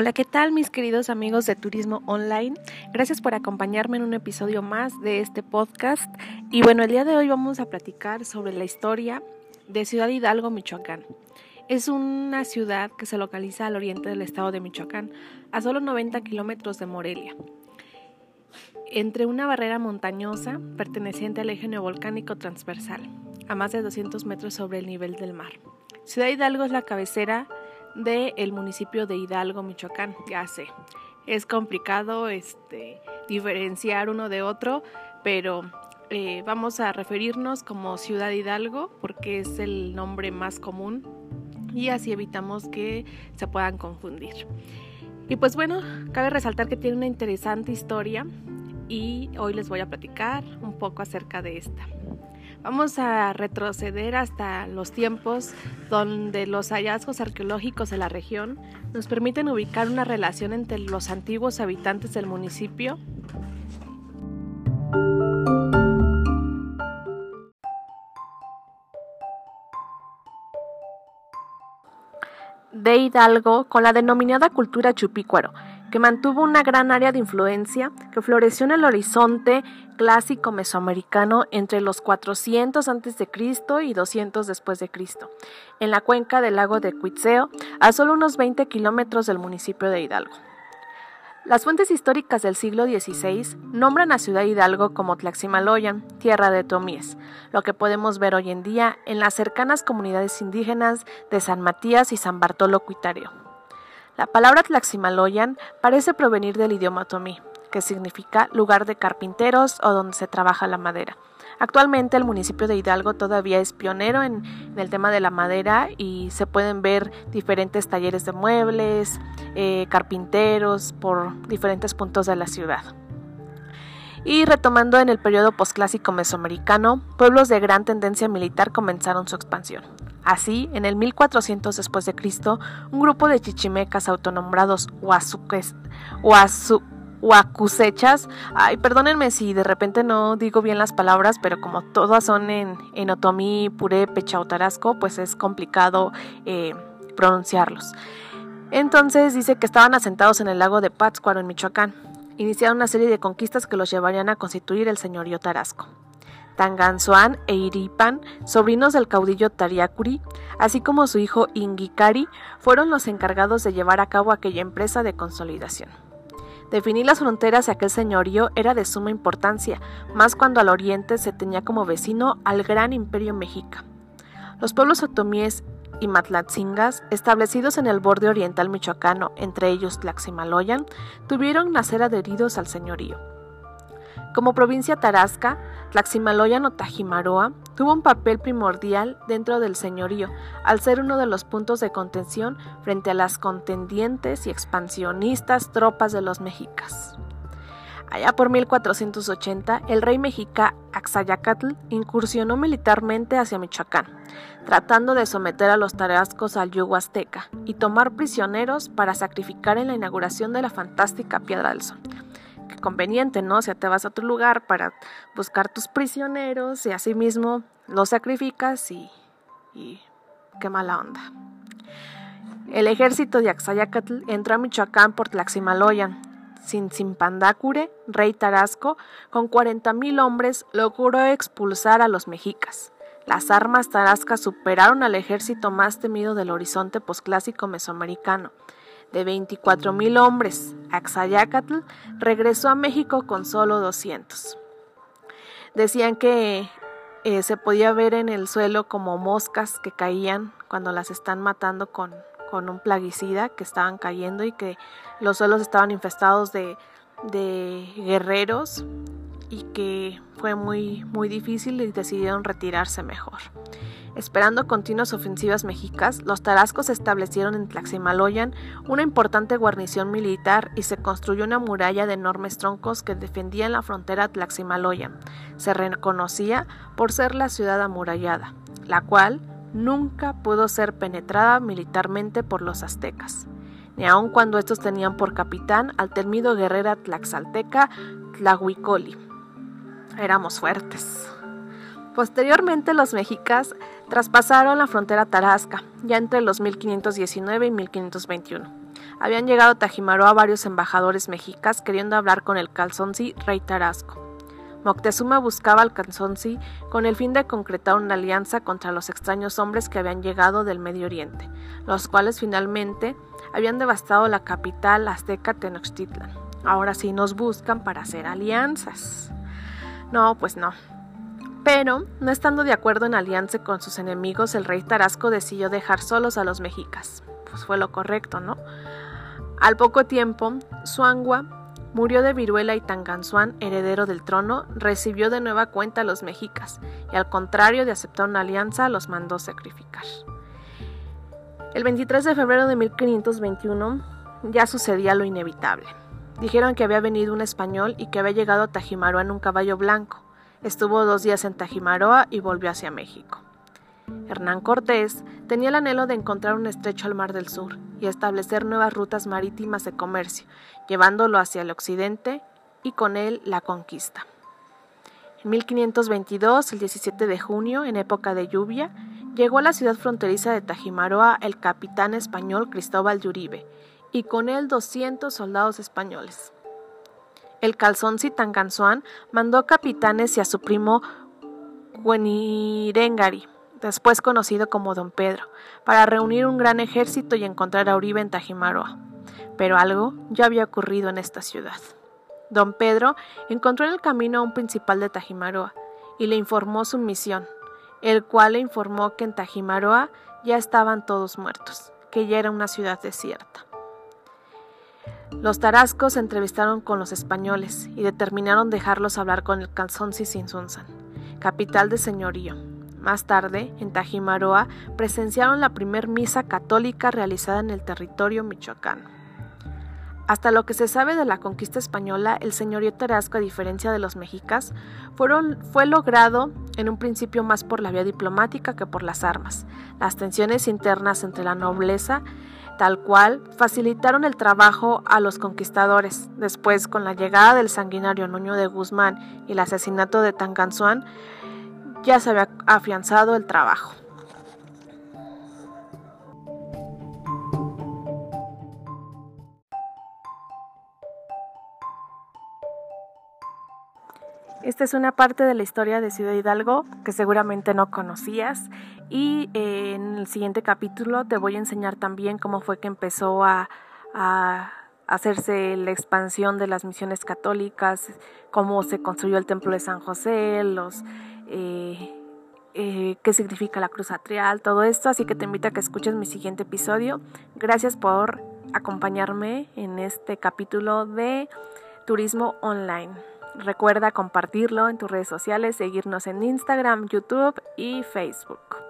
Hola, ¿qué tal mis queridos amigos de Turismo Online? Gracias por acompañarme en un episodio más de este podcast. Y bueno, el día de hoy vamos a platicar sobre la historia de Ciudad Hidalgo, Michoacán. Es una ciudad que se localiza al oriente del estado de Michoacán, a solo 90 kilómetros de Morelia, entre una barrera montañosa perteneciente al eje neovolcánico transversal, a más de 200 metros sobre el nivel del mar. Ciudad Hidalgo es la cabecera del municipio de Hidalgo, Michoacán. Ya sé, es complicado este, diferenciar uno de otro, pero eh, vamos a referirnos como Ciudad Hidalgo porque es el nombre más común y así evitamos que se puedan confundir. Y pues bueno, cabe resaltar que tiene una interesante historia y hoy les voy a platicar un poco acerca de esta. Vamos a retroceder hasta los tiempos donde los hallazgos arqueológicos de la región nos permiten ubicar una relación entre los antiguos habitantes del municipio. De Hidalgo con la denominada cultura chupícuaro, que mantuvo una gran área de influencia que floreció en el horizonte clásico mesoamericano entre los 400 a.C. y 200 después de Cristo, en la cuenca del lago de Cuitzeo, a solo unos 20 kilómetros del municipio de Hidalgo. Las fuentes históricas del siglo XVI nombran a Ciudad Hidalgo como Tlaximaloyan, tierra de Tomíes, lo que podemos ver hoy en día en las cercanas comunidades indígenas de San Matías y San Bartolo Cuitario. La palabra Tlaximaloyan parece provenir del idioma tomí, que significa lugar de carpinteros o donde se trabaja la madera. Actualmente el municipio de Hidalgo todavía es pionero en, el tema de la madera y se pueden ver diferentes talleres de muebles, eh, carpinteros por diferentes puntos de la ciudad. Y retomando en el periodo posclásico mesoamericano, pueblos de gran tendencia militar comenzaron su expansión. Así, en el 1400 después de Cristo, un grupo de chichimecas autonombrados huacusechas, ay, perdónenme si de repente no digo bien las palabras, pero como todas son en, en otomí, purépecha o tarasco, pues es complicado eh, pronunciarlos. Entonces dice que estaban asentados en el lago de Pátzcuaro, en Michoacán. Iniciaron una serie de conquistas que los llevarían a constituir el señorío Tarasco. Tanganzoan e Iripan, sobrinos del caudillo Tariacuri, así como su hijo Ingikari, fueron los encargados de llevar a cabo aquella empresa de consolidación. Definir las fronteras de aquel señorío era de suma importancia, más cuando al oriente se tenía como vecino al gran imperio mexica. Los pueblos otomíes y matlatzingas, establecidos en el borde oriental michoacano, entre ellos Tlaximaloyan, tuvieron nacer adheridos al señorío. Como provincia tarasca, Tlaximaloyan o Tajimaroa tuvo un papel primordial dentro del señorío, al ser uno de los puntos de contención frente a las contendientes y expansionistas tropas de los mexicas. Allá por 1480, el rey mexica Axayacatl incursionó militarmente hacia Michoacán, tratando de someter a los tarascos al yugo azteca y tomar prisioneros para sacrificar en la inauguración de la fantástica Piedra del Sol conveniente, ¿no? O sea, te vas a otro lugar para buscar tus prisioneros y así mismo los sacrificas y, y qué mala onda. El ejército de Axayacatl entró a Michoacán por Tlaximaloyan. Sin Simpandacure, rey Tarasco, con 40.000 hombres, logró expulsar a los mexicas. Las armas tarascas superaron al ejército más temido del horizonte posclásico mesoamericano de 24.000 hombres, Axayacatl regresó a México con solo 200. Decían que eh, se podía ver en el suelo como moscas que caían cuando las están matando con, con un plaguicida que estaban cayendo y que los suelos estaban infestados de, de guerreros y que fue muy, muy difícil y decidieron retirarse mejor. Esperando continuas ofensivas mexicas, los tarascos establecieron en Tlaximaloyan una importante guarnición militar y se construyó una muralla de enormes troncos que defendían la frontera Tlaximaloyan. Se reconocía por ser la ciudad amurallada, la cual nunca pudo ser penetrada militarmente por los aztecas, ni aun cuando estos tenían por capitán al temido guerrera tlaxalteca Tlahuicoli. Éramos fuertes. Posteriormente los mexicas traspasaron la frontera tarasca, ya entre los 1519 y 1521. habían llegado a Tajimaroa varios embajadores mexicas queriendo hablar con el calzonzi rey Tarasco. Moctezuma buscaba al calzonzi con el fin de concretar una alianza contra los extraños hombres que habían llegado del Medio Oriente, los cuales finalmente habían devastado la capital azteca Tenochtitlan. Ahora sí nos buscan para hacer alianzas. No, pues no. Pero, no estando de acuerdo en alianza con sus enemigos, el rey Tarasco decidió dejar solos a los mexicas. Pues fue lo correcto, ¿no? Al poco tiempo, Suangua murió de viruela y Tanganzuan, heredero del trono, recibió de nueva cuenta a los mexicas y al contrario de aceptar una alianza, los mandó sacrificar. El 23 de febrero de 1521 ya sucedía lo inevitable. Dijeron que había venido un español y que había llegado a Tajimaroa en un caballo blanco. Estuvo dos días en Tajimaroa y volvió hacia México. Hernán Cortés tenía el anhelo de encontrar un estrecho al Mar del Sur y establecer nuevas rutas marítimas de comercio, llevándolo hacia el occidente y con él la conquista. En 1522, el 17 de junio, en época de lluvia, llegó a la ciudad fronteriza de Tajimaroa el capitán español Cristóbal Yuribe y con él 200 soldados españoles. El calzonci Tanganzuan mandó capitanes y a su primo Guenirengari después conocido como Don Pedro, para reunir un gran ejército y encontrar a Uribe en Tajimaroa. Pero algo ya había ocurrido en esta ciudad. Don Pedro encontró en el camino a un principal de Tajimaroa y le informó su misión, el cual le informó que en Tajimaroa ya estaban todos muertos, que ya era una ciudad desierta. Los tarascos se entrevistaron con los españoles y determinaron dejarlos hablar con el Calzonzi Sinsunzan, capital de señorío, más tarde, en Tajimaroa, presenciaron la primer misa católica realizada en el territorio michoacano. Hasta lo que se sabe de la conquista española, el señorío Tarasco, a diferencia de los mexicas, fueron, fue logrado en un principio más por la vía diplomática que por las armas. Las tensiones internas entre la nobleza, tal cual, facilitaron el trabajo a los conquistadores. Después, con la llegada del sanguinario Nuño de Guzmán y el asesinato de Tanganzuan, ya se había afianzado el trabajo. Esta es una parte de la historia de Ciudad Hidalgo que seguramente no conocías y eh, en el siguiente capítulo te voy a enseñar también cómo fue que empezó a, hacerse la expansión de las misiones católicas, cómo se construyó el templo de San José, los eh, eh, qué significa la cruz atrial, todo esto, así que te invito a que escuches mi siguiente episodio. Gracias por acompañarme en este capítulo de Turismo Online. Recuerda compartirlo en tus redes sociales, seguirnos en Instagram, YouTube y Facebook.